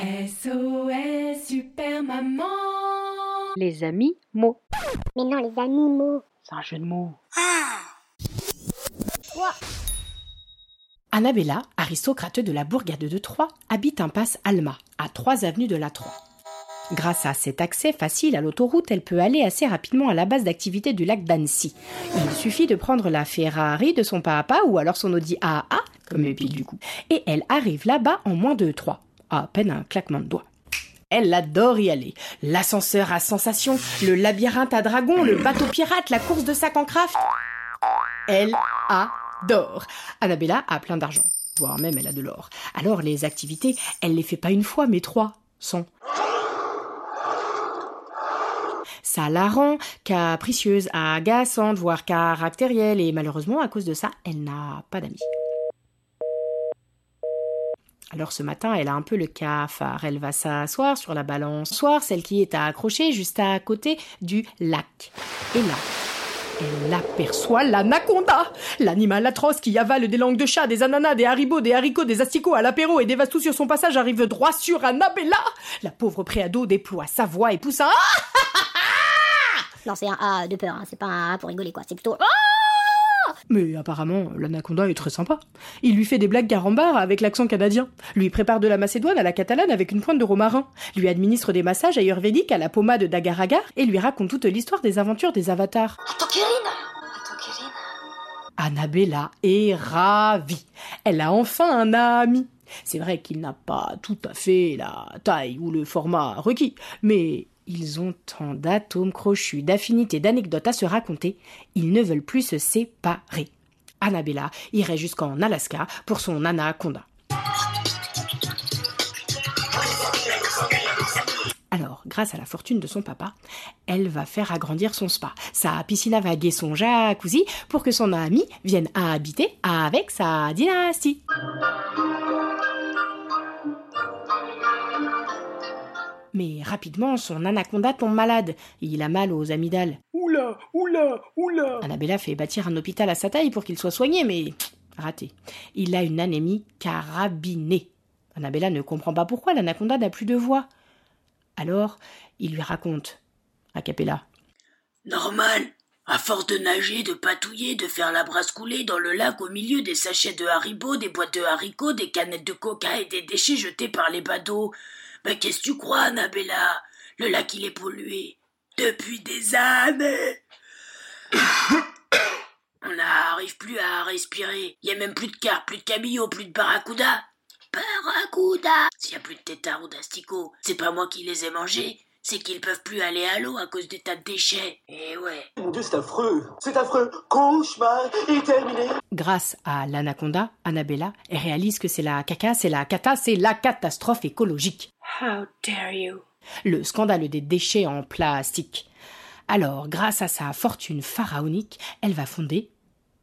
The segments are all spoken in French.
SOS Super Maman Les amis mots. Mais non, les animaux. C'est un jeu de mots. Annabella, aristocrate de la bourgade de Troyes, habite impasse Alma, à 3 avenues de la Troie. Grâce à cet accès facile à l'autoroute, elle peut aller assez rapidement à la base d'activité du lac d'Annecy. Il suffit de prendre la Ferrari de son papa ou alors son Audi AA, comme le pile du coup. Et elle arrive là-bas en moins de 3, à peine un claquement de doigts. Elle adore y aller. L'ascenseur à sensation, le labyrinthe à dragons, le bateau pirate, la course de sac en craft. Elle adore. Annabella a plein d'argent, voire même elle a de l'or. Alors les activités, elle les fait pas une fois, mais trois, sans. Ça la rend capricieuse, agaçante, voire caractérielle, et malheureusement, à cause de ça, elle n'a pas d'amis. Alors ce matin, elle a un peu le cafard. Elle va s'asseoir sur la balançoire, celle qui est accrochée juste à côté du lac. Et là, elle aperçoit l'anaconda, l'animal atroce qui avale des langues de chat, des ananas, des haribots, des haricots, des asticots à l'apéro et dévaste tout sur son passage arrive droit sur Annabella. La pauvre préado déploie sa voix et pousse un Ah Non, c'est un A de peur, hein. c'est pas un A pour rigoler, quoi. C'est plutôt. Mais apparemment, l'anaconda est très sympa. Il lui fait des blagues carambar avec l'accent canadien, lui prépare de la macédoine à la catalane avec une pointe de romarin, lui administre des massages ayurvédiques à la pommade d'agar-agar et lui raconte toute l'histoire des aventures des avatars. Annabella est ravie. Elle a enfin un ami. C'est vrai qu'il n'a pas tout à fait la taille ou le format requis, mais ils ont tant d'atomes crochus, d'affinités, d'anecdotes à se raconter, ils ne veulent plus se séparer. Annabella irait jusqu'en Alaska pour son anaconda. Alors, grâce à la fortune de son papa, elle va faire agrandir son spa, sa piscine à vagues et son jacuzzi pour que son ami vienne habiter avec sa dynastie. Mais rapidement, son anaconda tombe malade. Il a mal aux amygdales. Oula, oula, oula Annabella fait bâtir un hôpital à sa taille pour qu'il soit soigné, mais raté. Il a une anémie carabinée. Annabella ne comprend pas pourquoi l'anaconda n'a plus de voix. Alors, il lui raconte, a cappella. Normal. À force de nager, de patouiller, de faire la brasse couler dans le lac au milieu des sachets de haribots, des boîtes de haricots, des canettes de coca et des déchets jetés par les badauds. Mais qu'est-ce que tu crois, Annabella? Le lac, il est pollué. Depuis des années. On n'arrive plus à respirer. Il y a même plus de carpes, plus de cabillots, plus de barracuda. Barracuda S'il y a plus de tétards ou d'asticots, c'est pas moi qui les ai mangés, c'est qu'ils peuvent plus aller à l'eau à cause des tas de déchets. Et ouais. Mon Dieu, c'est affreux C'est affreux Cauchemar est terminé Grâce à l'anaconda, Annabella elle réalise que c'est la caca, c'est la cata, c'est la catastrophe écologique. How dare you Le scandale des déchets en plastique. Alors, grâce à sa fortune pharaonique, elle va fonder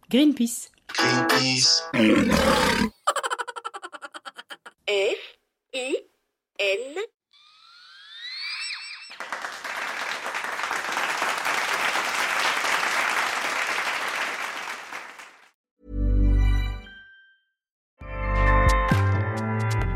Greenpeace. F